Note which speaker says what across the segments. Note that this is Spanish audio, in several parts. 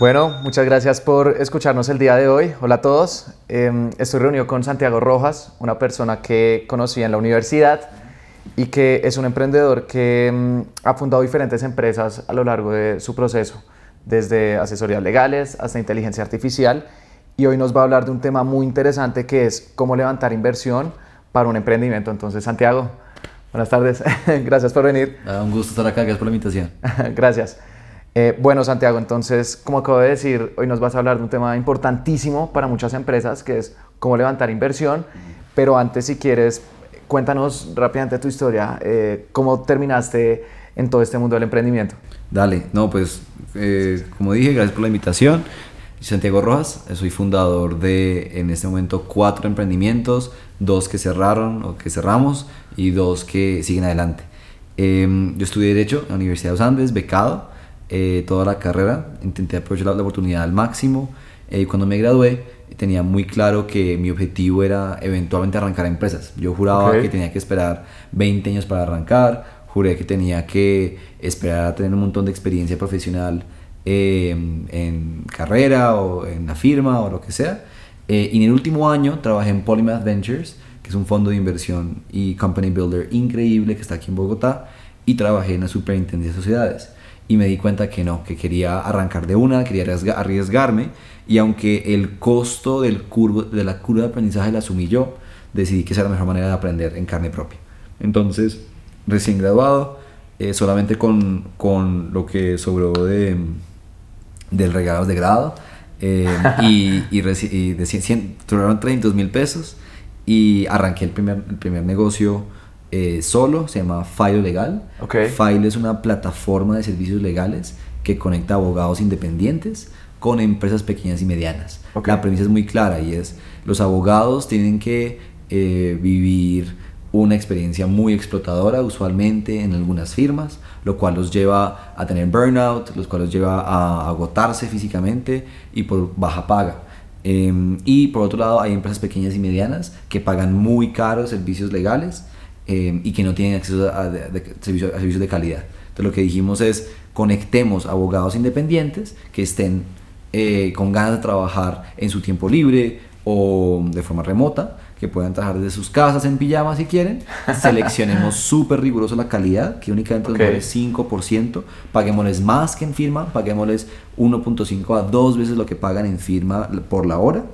Speaker 1: Bueno, muchas gracias por escucharnos el día de hoy. Hola a todos. Em, estoy reunido con Santiago Rojas, una persona que conocí en la universidad y que es un emprendedor que em, ha fundado diferentes empresas a lo largo de su proceso, desde asesorías legales hasta inteligencia artificial. Y hoy nos va a hablar de un tema muy interesante que es cómo levantar inversión para un emprendimiento. Entonces, Santiago, buenas tardes. gracias por venir.
Speaker 2: un gusto estar acá. Gracias por la invitación.
Speaker 1: gracias. Eh, bueno, Santiago, entonces, como acabo de decir, hoy nos vas a hablar de un tema importantísimo para muchas empresas, que es cómo levantar inversión. Pero antes, si quieres, cuéntanos rápidamente tu historia. Eh, ¿Cómo terminaste en todo este mundo del emprendimiento?
Speaker 2: Dale, no, pues, eh, como dije, gracias por la invitación. Santiago Rojas, soy fundador de, en este momento, cuatro emprendimientos, dos que cerraron o que cerramos y dos que siguen adelante. Em, yo estudié Derecho en la Universidad de los Andes, becado eh, toda la carrera, intenté aprovechar la, oportunidad al máximo. y eh, cuando me gradué, tenía muy claro que mi objetivo era eventualmente arrancar empresas. Yo juraba que tenía que esperar 20 años para arrancar, juré que tenía que esperar a tener un montón de experiencia profesional Em, en carrera o en la firma o lo que sea. Eh, y en el último año trabajé en Polymath Ventures, que es un fondo de inversión y company builder increíble que está aquí en Bogotá, y trabajé en la superintendencia de sociedades. Y me di cuenta que no, que quería arrancar de una, quería arriesgarme, y aunque el costo del curvo, de la curva de aprendizaje la asumí yo, decidí que esa era la mejor manera de aprender en carne propia. Entonces, recién graduado, eh, solamente con, con lo que sobró de del regalo de grado eh, y, y, y, de 100, 300 mil pesos y arranqué el primer, el primer negocio eh, solo, se llama File Legal.
Speaker 1: Okay.
Speaker 2: File es una plataforma de servicios legales que conecta abogados independientes con empresas pequeñas y medianas. La premisa es muy clara y es, los abogados tienen que eh, vivir una experiencia muy explotadora usualmente en algunas firmas, lo cual los lleva a tener burnout, los cual los lleva a agotarse físicamente y por baja paga. Em, y por otro lado hay empresas pequeñas y medianas que pagan muy caros servicios legales em, y que no tienen acceso a, servicios, a servicios de calidad. Entonces lo que dijimos es conectemos abogados independientes que estén eh, con ganas de trabajar en su tiempo libre o de forma remota que puedan trabajar desde sus casas en pijama si quieren. Seleccionemos súper riguroso la calidad, que únicamente okay. nos 5%. Paguémosles más que en firma, paguémosles 1.5 a 2 veces lo que pagan en firma por la hora.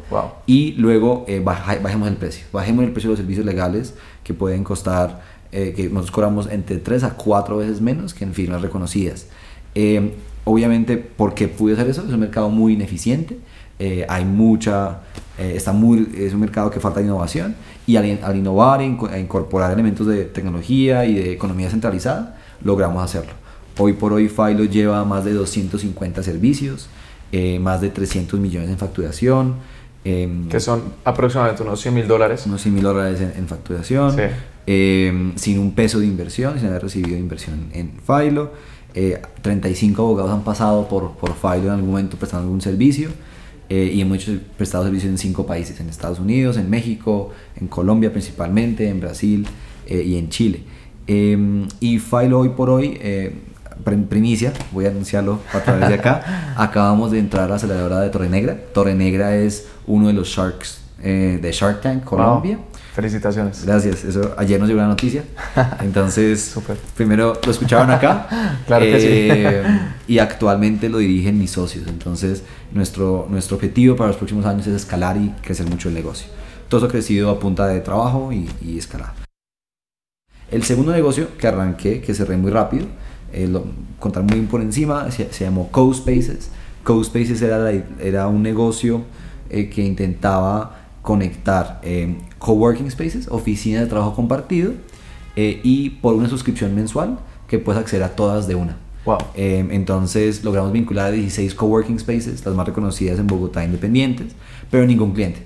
Speaker 2: Y luego eh, bajemos el precio. Bajemos el precio de los servicios legales que pueden costar, eh, que nosotros cobramos entre 3 a 4 veces menos que en firmas reconocidas. Eh, obviamente, ¿por qué pude hacer eso? Es un mercado muy ineficiente eh, hay mucha, eh, está muy, es un mercado que falta innovación y al, al innovar e incorporar elementos de tecnología y de economía centralizada, logramos hacerlo. Hoy por hoy Filo lleva más de 250 servicios, eh, más de 300 millones en facturación.
Speaker 1: Em, que son aproximadamente unos 100 mil dólares.
Speaker 2: Unos 100 mil dólares en, facturación. Em, sin un peso de inversión, sin haber recibido inversión en Filo. 35 abogados han pasado por, por Filo en algún momento prestando algún servicio. Eh, y hemos hecho prestado servicio en cinco países, en Estados Unidos, en México, en Colombia principalmente, en Brasil eh, y en Chile. Em, y Filo hoy por hoy, eh, primicia, voy a anunciarlo a través de acá, acabamos de entrar a la aceleradora de Torre Negra. Torre Negra es uno de los Sharks de Shark Tank Colombia.
Speaker 1: Felicitaciones.
Speaker 2: Gracias. Eso, ayer nos llegó la noticia. Entonces, primero lo escuchaban acá.
Speaker 1: claro que sí. Eh,
Speaker 2: y actualmente lo dirigen mis socios. Entonces, nuestro, nuestro objetivo para los próximos años es escalar y crecer mucho el negocio. Todo eso ha crecido a punta de trabajo y, y escalar. El segundo negocio que arranqué, que cerré muy rápido, eh, lo contar muy por encima, se, se llamó CoSpaces. CoSpaces era, era un negocio eh, que intentaba conectar eh, coworking spaces, oficinas de trabajo compartido, eh, y por una suscripción mensual que puedes acceder a todas de una.
Speaker 1: Wow.
Speaker 2: Eh, entonces logramos vincular a 16 coworking spaces, las más reconocidas en Bogotá independientes, pero ningún cliente.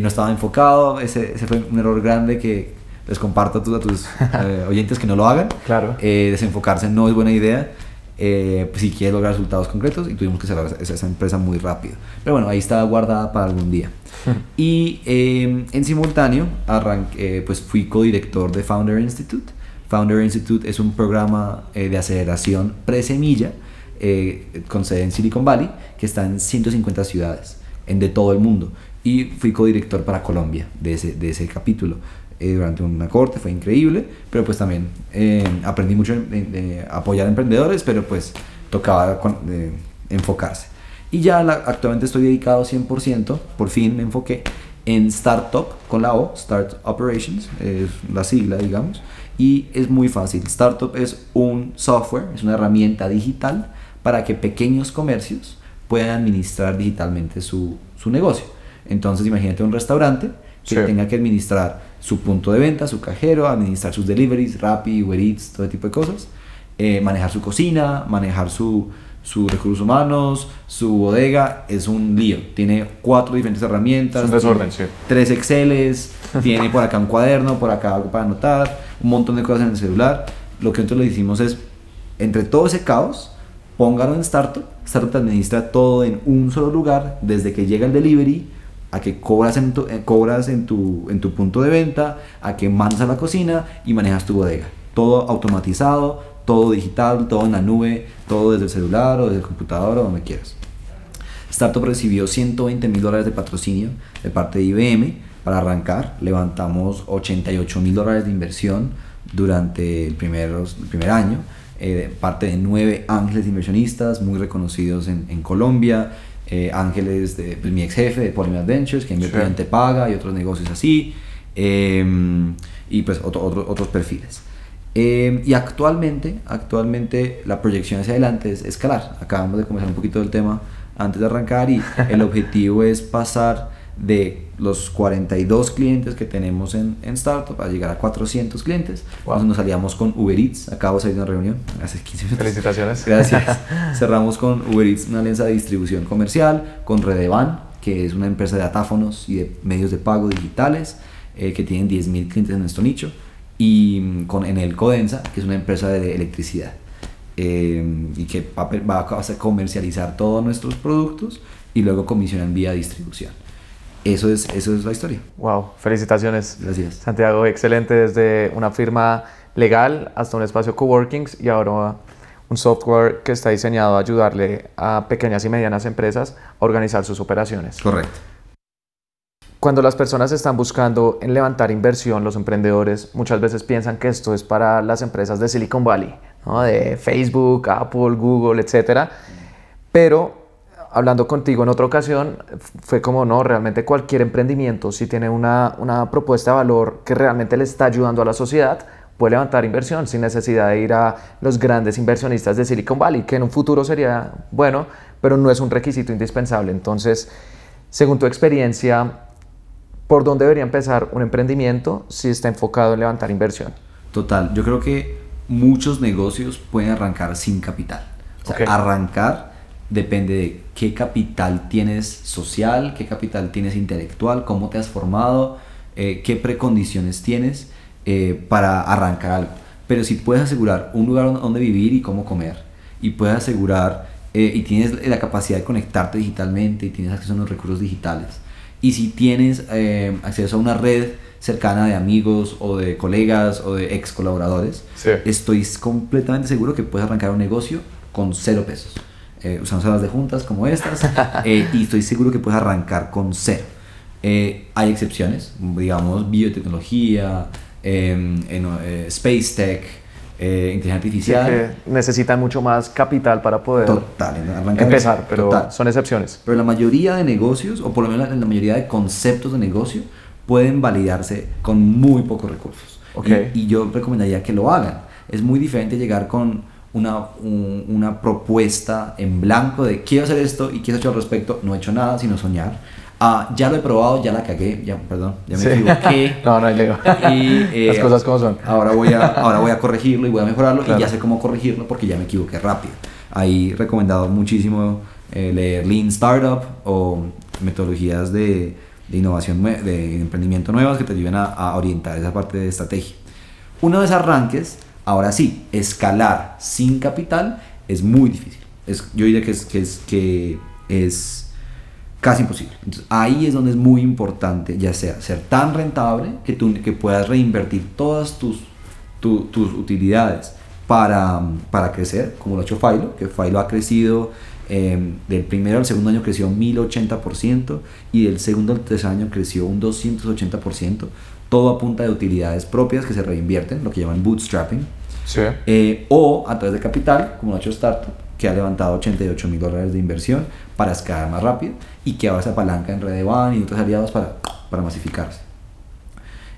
Speaker 2: no estaba enfocado, ese, ese, fue un error grande que les comparto a tus, a tus oyentes que no lo hagan.
Speaker 1: Claro.
Speaker 2: desenfocarse no es buena idea. Eh, pues, si quieres lograr resultados concretos y tuvimos que cerrar esa, esa, empresa muy rápido. Pero bueno, ahí estaba guardada para algún día. y em, en simultáneo arranqué, pues fui codirector de Founder Institute. Founder Institute es un programa eh, de aceleración pre-semilla eh, con sede en Silicon Valley, que está en 150 ciudades en, de todo el mundo. Y fui codirector para Colombia de ese, de ese capítulo. Eh, durante una corte, fue increíble, pero pues también eh, aprendí mucho de, apoyar a emprendedores, pero pues tocaba enfocarse. Y ya actualmente estoy dedicado 100%, por fin me enfoqué en Startup con la O, Start Operations, es la sigla, digamos, y es muy fácil. Startup es un software, es una herramienta digital para que pequeños comercios puedan administrar digitalmente su, su negocio. Entonces, imagínate un restaurante que tenga que administrar su punto de venta, su cajero, administrar sus deliveries, Rappi, Uber Eats, todo tipo de cosas, eh, manejar su cocina, manejar su, sus recursos humanos, su bodega, es un lío. Tiene cuatro diferentes herramientas,
Speaker 1: un desorden, sí.
Speaker 2: tres Exceles, tiene por acá un cuaderno, por acá algo para anotar, un montón de cosas en el celular. Lo que nosotros le hicimos es, entre todo ese caos, póngalo en Startup. Startup administra todo en un solo lugar, desde que llega el delivery, a que cobras en tu, eh, cobras en tu, en tu punto de venta, a que mandas a la cocina y manejas tu bodega. Todo automatizado, todo digital, todo en la nube, todo desde el celular o desde el computador o donde quieras. Startup recibió 120 mil dólares de patrocinio de parte de IBM para arrancar. Levantamos 88 mil dólares de inversión durante el, primer, el primer año, eh, parte de nueve ángeles inversionistas muy reconocidos en, en Colombia eh, Ángeles, de, pues, mi ex jefe de Polymer Ventures, que invierte en Paga y otros negocios así, em, y pues otro, otros perfiles. Em, y actualmente, actualmente la proyección hacia adelante es escalar. Acabamos de comenzar un poquito del tema antes de arrancar y el objetivo es pasar de los 42 clientes que tenemos en, en Startup a llegar a 400 clientes. Wow. nos salíamos con Uber Eats, acabo de salir de una reunión hace 15 minutos.
Speaker 1: Felicitaciones.
Speaker 2: Gracias. Cerramos con Uber Eats una alianza de distribución comercial, con Redevan, que es una empresa de datáfonos y de medios de pago digitales, eh, que tienen 10.000 clientes en nuestro nicho, y mm, con Enel Codensa, que es una empresa de electricidad. Eh, y que va, va a comercializar todos nuestros productos y luego comisionan vía distribución eso es, eso es la historia.
Speaker 1: Wow, felicitaciones.
Speaker 2: Gracias.
Speaker 1: Santiago, excelente desde una firma legal hasta un espacio coworkings y ahora un software que está diseñado a ayudarle a pequeñas y medianas empresas a organizar sus operaciones.
Speaker 2: Correcto.
Speaker 1: Cuando las personas están buscando en levantar inversión, los emprendedores muchas veces piensan que esto es para las empresas de Silicon Valley, ¿no? de Facebook, Apple, Google, etc. Pero hablando contigo en otra ocasión, fue como, no, realmente cualquier emprendimiento, si tiene una, una, propuesta de valor que realmente le está ayudando a la sociedad, puede levantar inversión sin necesidad de ir a los grandes inversionistas de Silicon Valley, que en un futuro sería bueno, pero no es un requisito indispensable. Entonces, según tu experiencia, ¿por dónde debería empezar un emprendimiento si está enfocado en levantar inversión?
Speaker 2: Total, yo creo que muchos negocios pueden arrancar sin capital. O sea, arrancar depende de qué capital tienes social, qué capital tienes intelectual, cómo te has formado, eh, qué precondiciones tienes eh, para arrancar algo. Pero si puedes asegurar un lugar donde vivir y cómo comer, y puedes asegurar eh, y tienes la capacidad de conectarte digitalmente y tienes acceso a los recursos digitales, y si tienes acceso a una red cercana de amigos o de colegas o de ex colaboradores, estoy completamente seguro que puedes arrancar un negocio con cero pesos eh, usamos salas de juntas como estas, eh, y estoy seguro que puedes arrancar con cero. Eh, hay excepciones, digamos biotecnología, em, eh, space tech, inteligencia artificial.
Speaker 1: necesitan mucho más capital para poder empezar, pero son excepciones.
Speaker 2: Pero la mayoría de negocios, o por lo menos la mayoría de conceptos de negocio, pueden validarse con muy pocos recursos.
Speaker 1: Okay.
Speaker 2: Y, y yo recomendaría que lo hagan. Es muy diferente llegar con una, una propuesta en blanco de quiero hacer esto y quiero hacer al respecto, no he hecho nada sino soñar. Ah, ya lo he probado, ya la cagué, ya, perdón, ya me equivoqué.
Speaker 1: no, no lego.
Speaker 2: Y,
Speaker 1: eh, Las cosas como son.
Speaker 2: Ahora voy, a, ahora voy a corregirlo y voy a mejorarlo y ya sé cómo corregirlo porque ya me equivoqué rápido. Ahí recomendado muchísimo eh, leer Lean Startup o metodologías de, de innovación, de emprendimiento nuevas que te ayuden a, a orientar esa parte de estrategia. Una vez arranques, Ahora sí, escalar sin capital es muy difícil. Yo diría que es, que es, que es casi imposible. Ahí es donde es muy importante, ya sea ser tan rentable que tú que puedas reinvertir todas tus, tus utilidades para, para crecer, como lo ha hecho Filo, que Filo ha crecido eh, del primero al segundo año creció 1080% y del segundo al tercer año creció un 280%, todo a punta de utilidades propias que se reinvierten, lo que llaman bootstrapping,
Speaker 1: Sí.
Speaker 2: eh, o a través de capital, como lo ha hecho Startup, que ha levantado 88 mil dólares de inversión para escalar más rápido y que ahora se apalanca en Redevan y otros aliados para, para masificarse.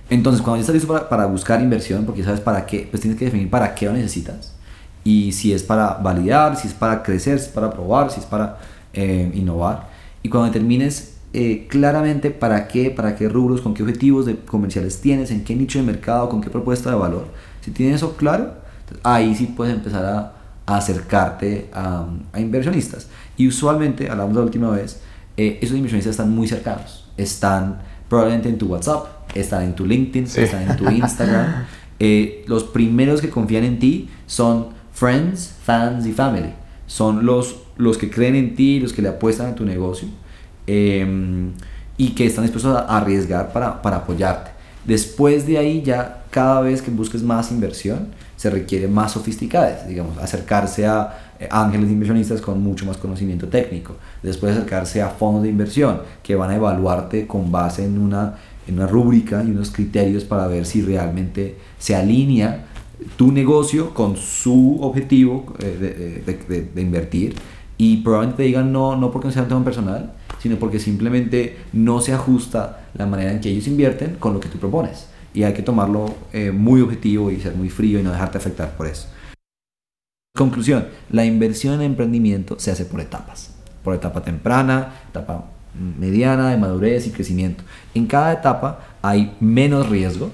Speaker 2: Entonces, cuando ya estás listo para, para buscar inversión, porque sabes para qué, pues tienes que definir para qué lo necesitas. Y si es para validar, si es para crecer, si es para probar, si es para eh, innovar. Y cuando determines eh, claramente para qué, para qué rubros, con qué objetivos de comerciales tienes, en qué nicho de mercado, con qué propuesta de valor, si tienes eso claro, ahí sí puedes empezar a, a acercarte a, a inversionistas. Y usualmente, hablamos la última vez, eh, esos inversionistas están muy cercanos. Están probablemente en tu WhatsApp, están en tu LinkedIn,
Speaker 1: Sí.
Speaker 2: están en tu Instagram. Eh, los primeros que confían en ti son friends, fans y family. Son los, los que creen en ti, los que le apuestan a tu negocio eh, y que están dispuestos a arriesgar para, para apoyarte. Después de ahí ya cada vez que busques más inversión se requiere más sofisticadas, digamos, acercarse a eh, ángeles inversionistas con mucho más conocimiento técnico, después acercarse a fondos de inversión que van a evaluarte con base en una, en una rúbrica y unos criterios para ver si realmente se alinea tu negocio con su objetivo eh, de, de- de- invertir. Y probablemente te digan no, no porque no sea un tema personal, sino porque simplemente no se ajusta la manera en que ellos invierten con lo que tú propones. Y hay que tomarlo eh, muy objetivo y ser muy frío y no dejarte afectar por eso. Conclusión, la inversión en emprendimiento se hace por etapas. Por etapa temprana, etapa mediana, de madurez y crecimiento. En cada etapa hay menos riesgo,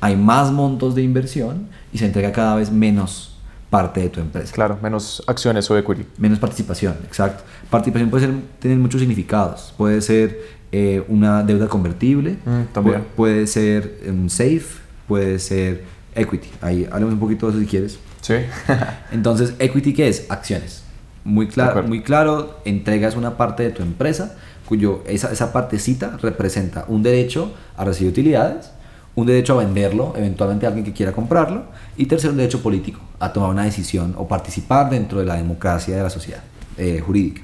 Speaker 2: hay más montos de inversión y se entrega cada vez menos parte de tu empresa.
Speaker 1: Claro, menos acciones o equity.
Speaker 2: Menos participación, exacto. Participación puede ser, tener muchos significados. Puede ser eh, una deuda convertible,
Speaker 1: Mm, también.
Speaker 2: pu- puede ser un safe, puede ser equity. Ahí hablemos un poquito de eso si quieres.
Speaker 1: Sí.
Speaker 2: Entonces, equity, ¿qué es? Acciones. Muy claro, muy claro, entregas una parte de tu empresa, cuyo esa, esa partecita representa un derecho a recibir utilidades, un derecho a venderlo, eventualmente a alguien que quiera comprarlo, y tercero, un derecho político, a tomar una decisión o participar dentro de la democracia de la sociedad eh, jurídica,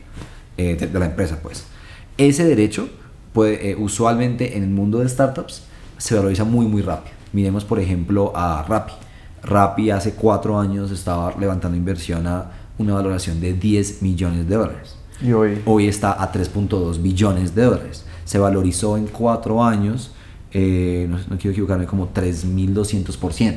Speaker 2: eh, de, de la empresa, pues. Ese derecho, puede, eh, usualmente en el mundo de startups, se valoriza muy, muy rápido. Miremos, por ejemplo, a Rappi. Rappi hace cuatro años estaba levantando inversión a una valoración de 10 millones de dólares.
Speaker 1: Y hoy.
Speaker 2: Hoy está a 3.2 billones de dólares. Se valorizó en cuatro años, eh, no, no quiero equivocarme, como 3.200%.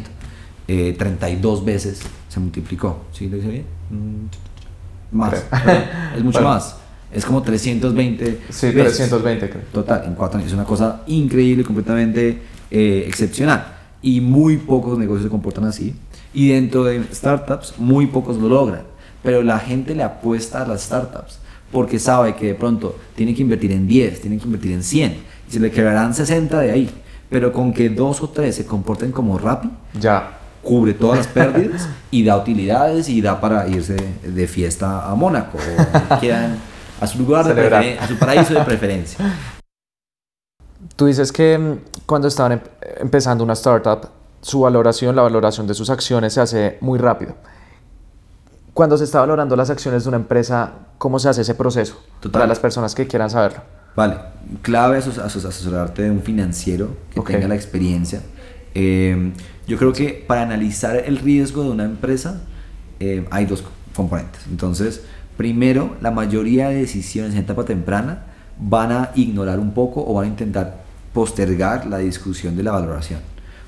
Speaker 2: Eh, 32 veces se multiplicó. ¿Sí lo hice bien? Mm, Más. Es mucho
Speaker 1: Bueno.
Speaker 2: más. Es como 320
Speaker 1: Sí,
Speaker 2: veces.
Speaker 1: 320 creo.
Speaker 2: Total, en cuatro años. Es una cosa increíble, completamente eh, excepcional. Y muy pocos negocios se comportan así. Y dentro de startups, muy pocos lo logran. Pero la gente le apuesta a las startups porque sabe que de pronto tiene que invertir en 10, tiene que invertir en 100 y se le quedarán 60 de ahí. Pero con que dos o tres se comporten como Rappi,
Speaker 1: Ya.
Speaker 2: cubre todas las pérdidas y da utilidades y da para irse de fiesta a Mónaco o quieran, a su lugar de a su paraíso de preferencia.
Speaker 1: Tú dices que mm, cuando estaban em- empezando una startup, su valoración, la valoración de sus acciones se hace muy rápido. Cuando se está valorando las acciones de una empresa, ¿cómo se hace ese proceso?
Speaker 2: Total.
Speaker 1: Para las personas que quieran saberlo.
Speaker 2: Vale, clave asos- asos- asesorarte de un financiero que tenga la experiencia. Eh, yo creo que para analizar el riesgo de una empresa eh, hay dos componentes. Entonces, primero, la mayoría de decisiones en etapa temprana van a ignorar un poco o van a intentar postergar la discusión de la valoración.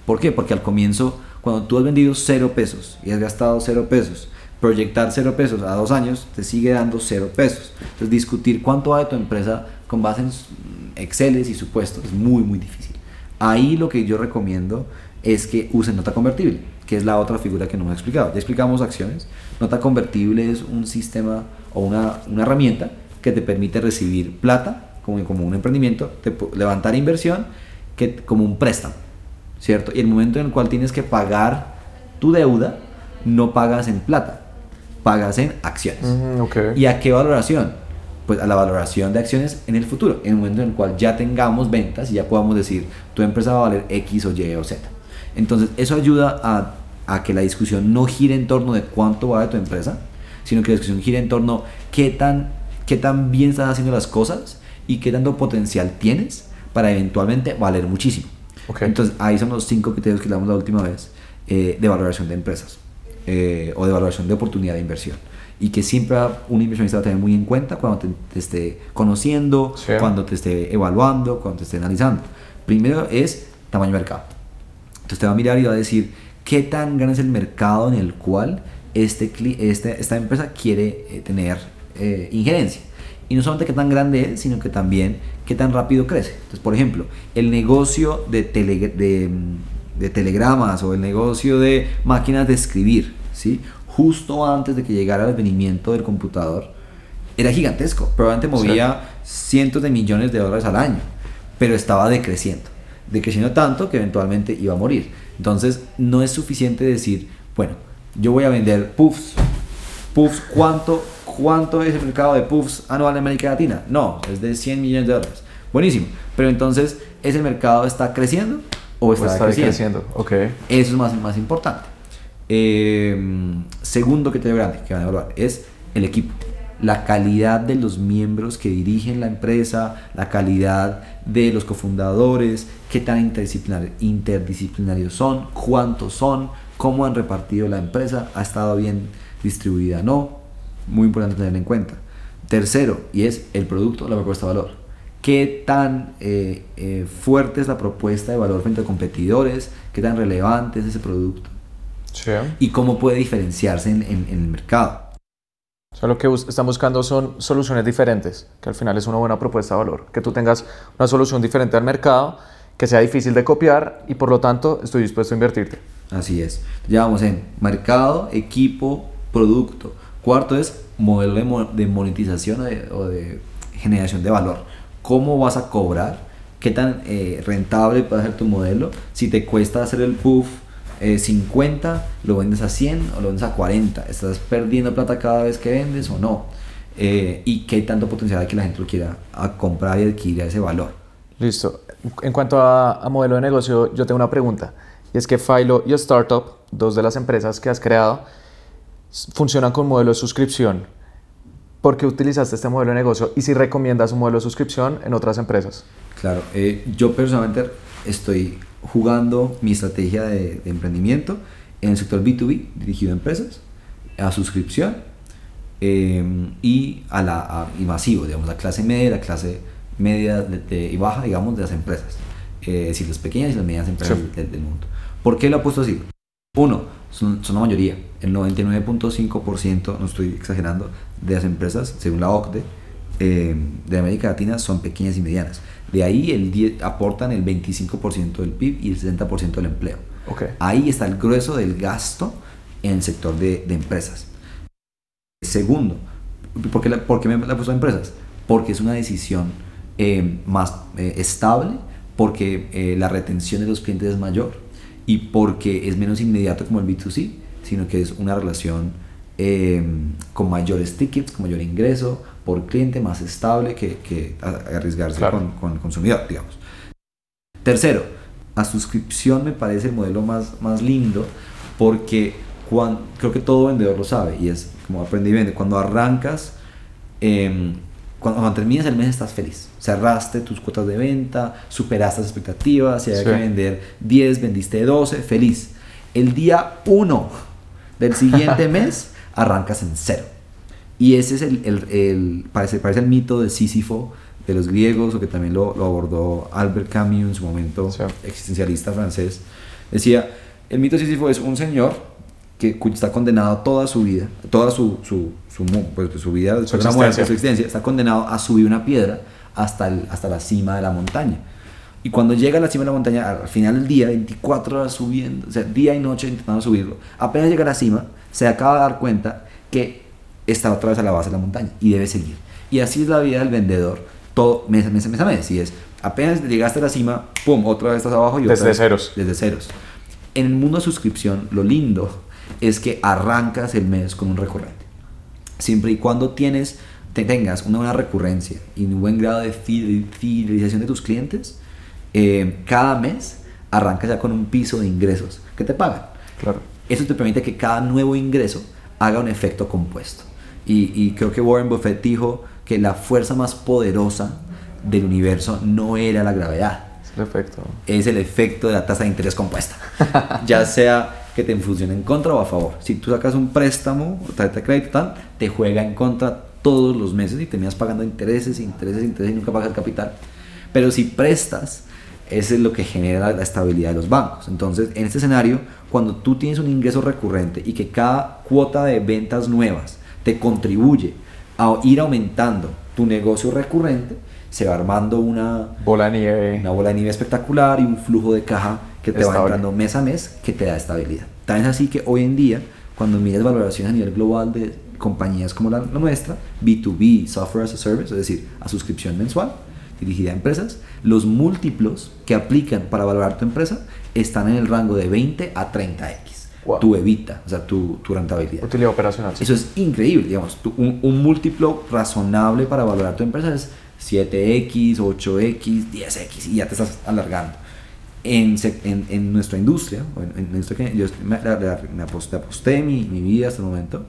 Speaker 2: ¿Por qué? Porque al comienzo, cuando tú has vendido cero pesos y has gastado cero pesos, proyectar cero pesos a dos años te sigue dando cero pesos. Entonces, discutir cuánto va de tu empresa con base en Exceles y supuestos es muy, muy difícil. Ahí lo que yo recomiendo es que usen nota convertible, que es la otra figura que no hemos explicado. Ya explicamos acciones. Nota convertible es un sistema o una, una herramienta que te permite recibir plata como, como un emprendimiento, te levantar inversión que, como un préstamo, ¿cierto? Y el momento en el cual tienes que pagar tu deuda, no pagas en plata, pagas en acciones.
Speaker 1: Ujú, ok.
Speaker 2: ¿Y a qué valoración? Pues a la valoración de acciones en el futuro, en el momento en el cual ya tengamos ventas y ya podamos decir, tu empresa va a valer X o Y o Z. Entonces, eso ayuda a a que la discusión no gire en torno de cuánto vale tu empresa, sino que la discusión gire en torno qué tan, qué tan bien estás haciendo las cosas y qué tanto potencial tienes para eventualmente valer muchísimo. Entonces, ahí son los cinco criterios que hablamos la última vez eh, de valoración de empresas eh, o de valoración de oportunidad de inversión. Y que siempre un inversionista va a tener muy en cuenta cuando te, esté conociendo, cuando te esté evaluando, cuando te esté analizando. Primero es tamaño de mercado. Entonces te va a mirar y va a decir qué tan grande es el mercado en el cual este, este esta empresa quiere eh, tener injerencia. Y no solamente qué tan grande es, sino que también qué tan rápido crece. Entonces, por ejemplo, el negocio de, de, telegramas o el negocio de máquinas de escribir, ¿sí? Justo antes de que llegara el advenimiento del computador, era gigantesco. Probablemente movía cientos de millones de dólares al año, pero estaba decreciendo. Decreciendo tanto que eventualmente iba a morir. Entonces, no es suficiente decir, bueno, yo voy a vender puffs. Puffs, ¿cuánto, ¿Cuánto es el mercado de puffs anual en América Latina? No, es de 100 millones de dólares. Buenísimo. Pero entonces, ¿ese mercado está creciendo o está, creciendo?
Speaker 1: Okay.
Speaker 2: Eso es más, más importante. Eh, segundo te grande que van a evaluar es el equipo. La calidad de los miembros que dirigen la empresa, la calidad de los cofundadores, qué tan interdisciplinarios son, cuántos son, cómo han repartido la empresa, ha estado bien distribuida, no, muy importante tener en cuenta. Tercero, y es el producto, la propuesta de valor. ¿Qué tan eh, eh, fuerte es la propuesta de valor frente a competidores? ¿Qué tan relevante es ese producto? Y cómo puede diferenciarse en, el mercado.
Speaker 1: O sea, lo que están buscando son soluciones diferentes, que al final es una buena propuesta de valor. Que tú tengas una solución diferente al mercado, que sea difícil de copiar y por lo tanto estoy dispuesto a invertirte.
Speaker 2: Así es. Ya vamos en mercado, equipo, producto. Cuarto es modelo de, monetización o de, generación de valor. ¿Cómo vas a cobrar? ¿Qué tan eh, rentable puede ser tu modelo? Si te cuesta hacer el puff 50, eh, lo vendes a 100 o lo vendes a 40. ¿Estás perdiendo plata cada vez que vendes o no? Eh, y qué tanto potencial hay que la gente lo quiera a comprar y adquirir ese valor.
Speaker 1: Listo. En cuanto a, a, modelo de negocio, yo tengo una pregunta. Y es que Philo y Startup, dos de las empresas que has creado, funcionan con modelo de suscripción. ¿Por qué utilizaste este modelo de negocio? Y si recomiendas un modelo de suscripción en otras empresas.
Speaker 2: Claro, eh, yo personalmente estoy jugando mi estrategia de, emprendimiento en el sector B2B, dirigido a empresas, a suscripción eh, y a la y masivo, digamos, la clase media, la clase media y baja, digamos, de las empresas. Eh, es decir, las pequeñas y las medianas empresas del, del, mundo. ¿Por qué lo he puesto así? Uno, son, la mayoría. El 99.5%, no estoy exagerando, de las empresas, según la OCDE, eh, de América Latina son pequeñas y medianas. De ahí el aportan el 25% del PIB y el 60% del empleo. Ahí está el grueso del gasto en el sector de, empresas. Segundo, ¿por qué, la, me la he puesto a empresas? Porque es una decisión eh, más eh, estable, porque la retención de los clientes es mayor y porque es menos inmediato como el B2C, sino que es una relación em, con mayores tickets, con mayor ingreso por cliente, más estable que, que arriesgarse con, con, el consumidor, digamos. Tercero, a suscripción me parece el modelo más, más lindo porque cuando, creo que todo vendedor lo sabe y es como aprendí y vende. Cuando arrancas, eh, cuando, terminas el mes estás feliz. Cerraste tus cuotas de venta, superaste las expectativas, si había que vender 10, vendiste 12, feliz. El día 1 del siguiente mes arrancas en cero. Y ese es el, el, el parece, parece, el mito de Sísifo de los griegos, o que también lo, lo abordó Albert Camus en su momento, existencialista francés. Decía, el mito de Sísifo es un señor que está condenado toda su vida, toda su, su, su, pues, su vida, su, existencia. su existencia, está condenado a subir una piedra hasta, el, hasta la cima de la montaña. Y cuando llega a la cima de la montaña, al final del día, 24 horas subiendo, o sea, día y noche intentando subirlo, apenas llega a la cima, se acaba de dar cuenta que está otra vez a la base de la montaña y debe seguir. Y así es la vida del vendedor, todo mes a mes, mes a mes. Y es, apenas llegaste a la cima, pum, otra vez estás abajo y
Speaker 1: desde
Speaker 2: vez,
Speaker 1: ceros.
Speaker 2: Desde ceros. En el mundo de suscripción, lo lindo es que arrancas el mes con un recurrente. Siempre y cuando tienes, te tengas una buena recurrencia y un buen grado de fidelización de tus clientes, eh, cada mes arrancas ya con un piso de ingresos que te pagan.
Speaker 1: Claro.
Speaker 2: Eso te permite que cada nuevo ingreso haga un efecto compuesto. Y, y creo que Warren Buffett dijo que la fuerza más poderosa del universo no era la gravedad.
Speaker 1: Es el efecto.
Speaker 2: Es el efecto de la tasa de interés compuesta. ya sea que te funcione en contra o a favor. Si tú sacas un préstamo tarjeta de crédito, tal, te juega en contra todos los meses y terminas pagando intereses, intereses, intereses y nunca pagas el capital. Pero si prestas, eso es lo que genera la estabilidad de los bancos. Entonces, en este escenario, cuando tú tienes un ingreso recurrente y que cada cuota de ventas nuevas te contribuye a ir aumentando tu negocio recurrente, se va armando una
Speaker 1: bola de nieve,
Speaker 2: una bola de nieve espectacular y un flujo de caja que te va entrando mes a mes que te da estabilidad. Tan es así que hoy en día, cuando mides valoraciones a nivel global de compañías como la, nuestra, B2B, Software as a Service, es decir, a suscripción mensual, dirigida a empresas, los múltiplos que aplican para valorar tu empresa están en el rango de 20 a 30x. Tu evita, o sea, tu, tu rentabilidad.
Speaker 1: Utilidad operacional.
Speaker 2: Eso es increíble, digamos. un, un, múltiplo razonable para valorar tu empresa es 7x, 8x, 10x y ya te estás alargando. En, en, en nuestra industria, en, en yo me, me aposté, mi, mi, vida hasta el momento,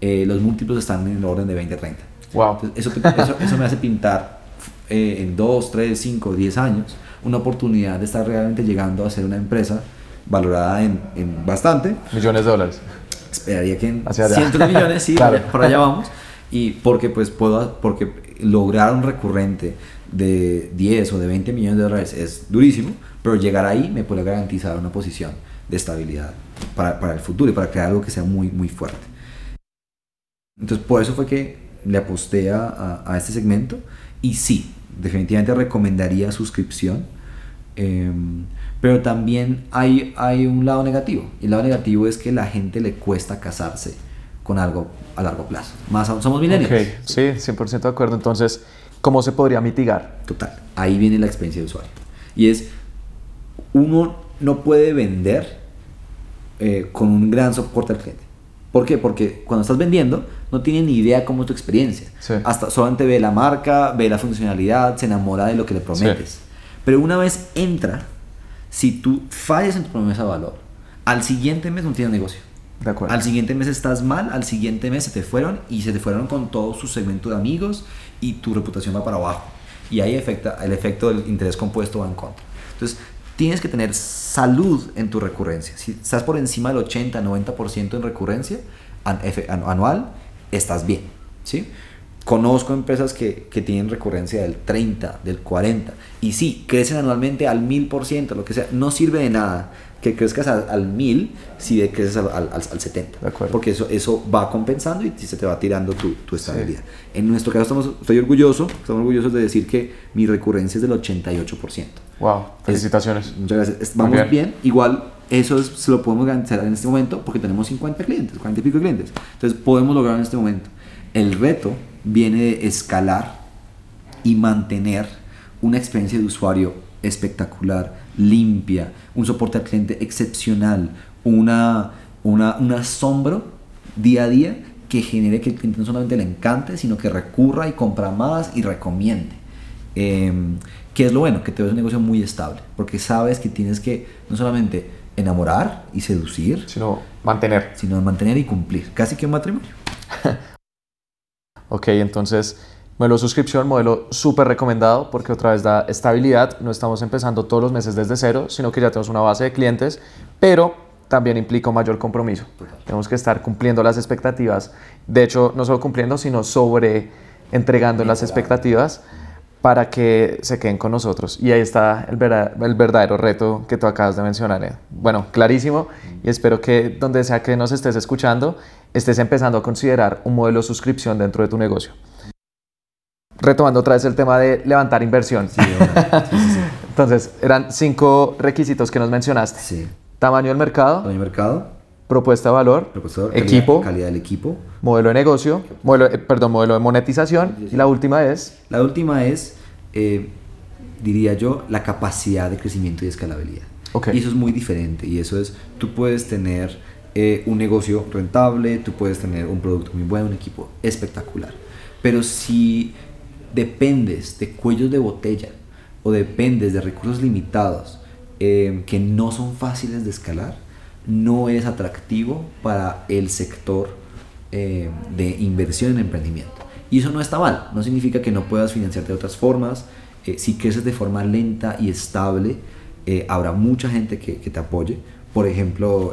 Speaker 2: eh, los múltiplos están en el orden de 20 a 30.
Speaker 1: Wow.
Speaker 2: eso, eso, eso, me hace pintar eh, en 2, 3, 5, 10 años una oportunidad de estar realmente llegando a ser una empresa valorada en, en bastante.
Speaker 1: Millones de dólares.
Speaker 2: Esperaría que en cientos de millones, sí, claro. por allá vamos. Y porque pues puedo, porque lograr un recurrente de 10 o de 20 millones de dólares es durísimo, pero llegar ahí me puede garantizar una posición de estabilidad para, para el futuro y para crear algo que sea muy, muy fuerte. Entonces, por eso fue que le aposté a, a, este segmento y sí, definitivamente recomendaría suscripción, eh, pero también hay, hay un lado negativo. Y el lado negativo es que la gente le cuesta casarse con algo a largo plazo. Más aún somos millennials.
Speaker 1: Okay. Sí, 100% de acuerdo. Entonces, ¿cómo se podría mitigar?
Speaker 2: Total. Ahí viene la experiencia de usuario. Y es, uno no puede vender eh, con un gran soporte al cliente. ¿Por qué? Porque cuando estás vendiendo no tiene ni idea cómo es tu experiencia.
Speaker 1: Sí.
Speaker 2: Hasta solamente ve la marca, ve la funcionalidad, se enamora de lo que le prometes. Sí. Pero una vez entra, si tú fallas en tu promesa de valor, al siguiente mes no tienes negocio.
Speaker 1: De acuerdo.
Speaker 2: Al siguiente mes estás mal, al siguiente mes se te fueron y se te fueron con todo su segmento de amigos y tu reputación va para abajo. Y ahí efecta, el efecto del interés compuesto va en contra. Entonces, tienes que tener salud en tu recurrencia. Si estás por encima del 80-90% en recurrencia anual, estás bien. ¿sí? Conozco empresas que, que, tienen recurrencia del 30, del 40, y sí, crecen anualmente al 1000%, lo que sea, no sirve de nada que crezcas al, al 1000 si creces al, al, al 70. Porque eso, eso va compensando y se te va tirando tu, tu estabilidad. Sí. En nuestro caso, estamos, estoy orgulloso, estamos orgullosos de decir que mi recurrencia es del 88%.
Speaker 1: Wow, felicitaciones.
Speaker 2: Es, muchas gracias. Vamos bien. bien. Igual, eso es, se lo podemos garantizar en este momento porque tenemos 50 clientes, 40 y pico clientes. Entonces, podemos lograr en este momento. El reto viene de escalar y mantener una experiencia de usuario espectacular, limpia, un soporte al cliente excepcional, una, una, un asombro día a día que genere que el cliente no solamente le encante, sino que recurra y compra más y recomiende. Eh, que es lo bueno, que te ves un negocio muy estable, porque sabes que tienes que no solamente enamorar y seducir,
Speaker 1: sino mantener.
Speaker 2: Sino mantener y cumplir, casi que un matrimonio.
Speaker 1: ok, entonces Modelo suscripción, modelo súper recomendado porque otra vez da estabilidad. No estamos empezando todos los meses desde cero, sino que ya tenemos una base de clientes, pero también implica un mayor compromiso. Tenemos que estar cumpliendo las expectativas. De hecho, no solo cumpliendo, sino sobre entregando las expectativas para que se queden con nosotros. Y ahí está el, verdad, el verdadero reto que tú acabas de mencionar. Bueno, clarísimo. Y espero que donde sea que nos estés escuchando, estés empezando a considerar un modelo de suscripción dentro de tu negocio retomando otra vez el tema de levantar inversión.
Speaker 2: Sí, sí, sí,
Speaker 1: Entonces, eran cinco requisitos que nos mencionaste.
Speaker 2: Sí.
Speaker 1: Tamaño del mercado.
Speaker 2: Tamaño del mercado.
Speaker 1: Propuesta de valor.
Speaker 2: Propuesta de valor
Speaker 1: equipo.
Speaker 2: Calidad, calidad, del equipo.
Speaker 1: Modelo de negocio. Modelo, eh, perdón, modelo de monetización. Y la última es.
Speaker 2: La última es, eh, diría yo, la capacidad de crecimiento y escalabilidad.
Speaker 1: Okay.
Speaker 2: Y eso es muy diferente. Y eso es, tú puedes tener eh, un negocio rentable, tú puedes tener un producto muy bueno, un equipo espectacular. Pero si dependes de cuellos de botella o dependes de recursos limitados eh, que no son fáciles de escalar, no es atractivo para el sector eh, de inversión en emprendimiento. Y eso no está mal, no significa que no puedas financiarte de otras formas. Eh, si creces de forma lenta y estable, eh, habrá mucha gente que, te apoye. Por ejemplo,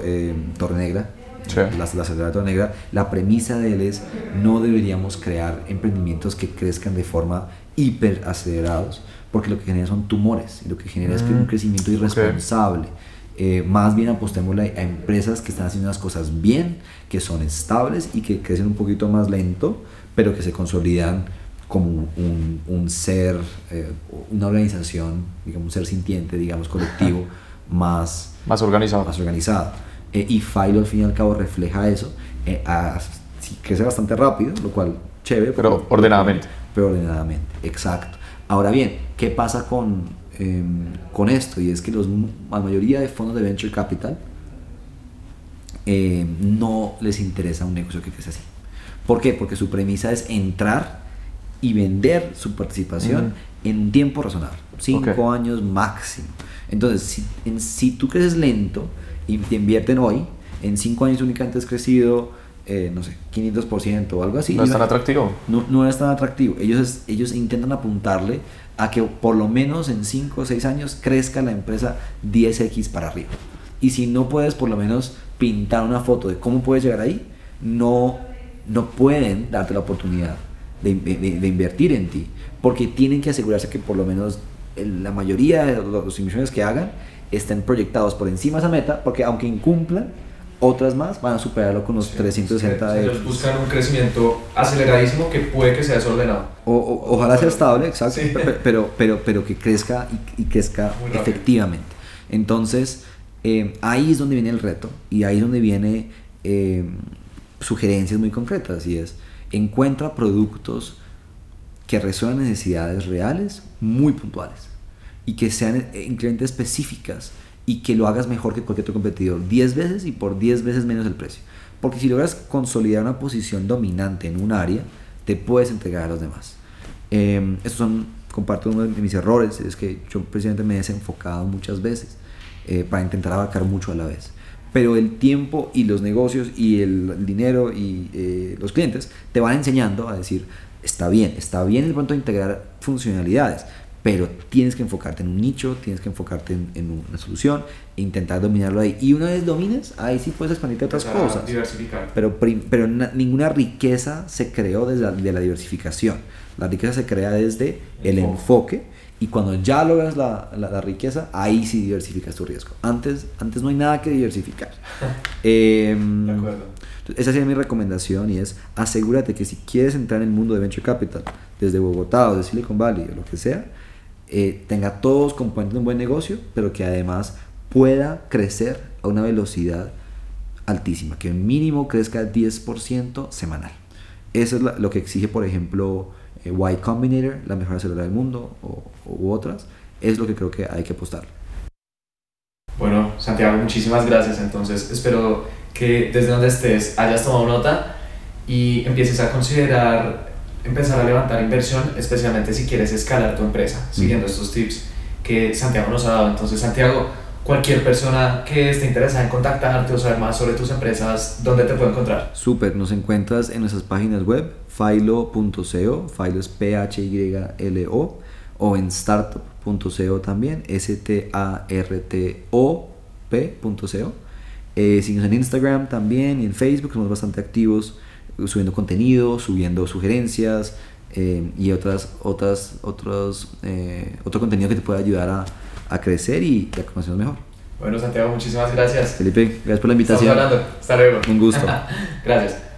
Speaker 2: Torre Negra, la, la Torre Negra, la premisa de él es no deberíamos crear emprendimientos que crezcan de forma hiper acelerados, porque lo que genera son tumores, y lo que genera es un mm, crecimiento irresponsable. Eh, más bien apostemos a, empresas que están haciendo las cosas bien, que son estables y que crecen un poquito más lento, pero que se consolidan como un, un ser, eh, una organización, digamos, un ser sintiente, digamos, colectivo, más,
Speaker 1: más organizado.
Speaker 2: Más organizado. Eh, y Filo al fin y al cabo refleja eso, crece bastante rápido, lo cual chévere.
Speaker 1: Pero ordenadamente.
Speaker 2: Pero ordenadamente, exacto. Ahora bien, ¿qué pasa con, Em, con esto y es que los, la mayoría de fondos de venture capital em, no les interesa un negocio que crece así. ¿Por qué? Porque su premisa es entrar y vender su participación en un tiempo razonable, cinco años máximo. Entonces, si, si tú creces lento y te invierten hoy, en cinco años únicamente has crecido eh, no sé, 500% o algo así.
Speaker 1: No es tan atractivo.
Speaker 2: No, no es tan atractivo. Ellos, ellos intentan apuntarle a que por lo menos en 5 o 6 años crezca la empresa 10x para arriba. Y si no puedes por lo menos pintar una foto de cómo puedes llegar ahí, no, no pueden darte la oportunidad de, de, invertir en ti. Porque tienen que asegurarse que por lo menos la mayoría de los inversiones que hagan estén proyectados por encima de esa meta, porque aunque incumplan, otras más van a superarlo con los 360
Speaker 3: de ellos buscan un crecimiento aceleradísimo que puede que sea desordenado.
Speaker 2: O, ojalá sea estable, exacto, pero, pero, pero que crezca y, crezca efectivamente. Entonces, eh, ahí es donde viene el reto y ahí es donde viene eh, sugerencias muy concretas y es encuentra productos que resuelvan necesidades reales muy puntuales y que sean en clientes específicas y que lo hagas mejor que cualquier otro competidor 10 veces y por 10 veces menos el precio. Porque si logras consolidar una posición dominante en un área, te puedes entregar a los demás. Eh, estos son, comparto uno de mis errores, es que yo precisamente me he desenfocado muchas veces eh, para intentar abarcar mucho a la vez. Pero el tiempo y los negocios y el dinero y eh, los clientes te van enseñando a decir, está bien, está bien el pronto integrar funcionalidades, pero tienes que enfocarte en un nicho, tienes que enfocarte en, una solución e intentar dominarlo ahí. Y una vez domines, ahí sí puedes expandirte a otras cosas.
Speaker 3: Diversificar.
Speaker 2: Pero, pero ninguna riqueza se creó desde la, de la diversificación. La riqueza se crea desde el enfoque y cuando ya logras la, la, riqueza, ahí sí diversificas tu riesgo. Antes, antes no hay nada que diversificar.
Speaker 3: Em, de acuerdo.
Speaker 2: Esa sería mi recomendación y es asegúrate que si quieres entrar en el mundo de Venture Capital, desde Bogotá o de Silicon Valley o lo que sea, eh, tenga todos componentes de un buen negocio, pero que además pueda crecer a una velocidad altísima, que mínimo crezca 10% semanal. Eso es lo que exige, por ejemplo, eh, Y Combinator, la mejor aceleradora del mundo, o, u otras. Es lo que creo que hay que apostar.
Speaker 3: Bueno, Santiago, muchísimas gracias. Entonces, espero que desde donde estés hayas tomado nota y empieces a considerar empezar a levantar inversión, especialmente si quieres escalar tu empresa, siguiendo estos tips que Santiago nos ha dado. Entonces, Santiago, cualquier persona que esté interesada en contactarte o saber más sobre tus empresas, ¿dónde te puede encontrar?
Speaker 2: Súper, nos encuentras en nuestras páginas web, filo.co, filo es P-H-Y-L-O, o en startup.co también, S-T-A-R-T-O-P.co. Eh, síguenos en Instagram también y en Facebook, somos bastante activos subiendo contenido, subiendo sugerencias eh, y otras, otras, otros, eh, otro contenido que te pueda ayudar a, a crecer y a conocernos mejor.
Speaker 3: Bueno, Santiago, muchísimas gracias.
Speaker 2: Felipe, gracias por la invitación.
Speaker 3: Estamos hablando. Hasta luego.
Speaker 2: Un gusto.
Speaker 3: gracias.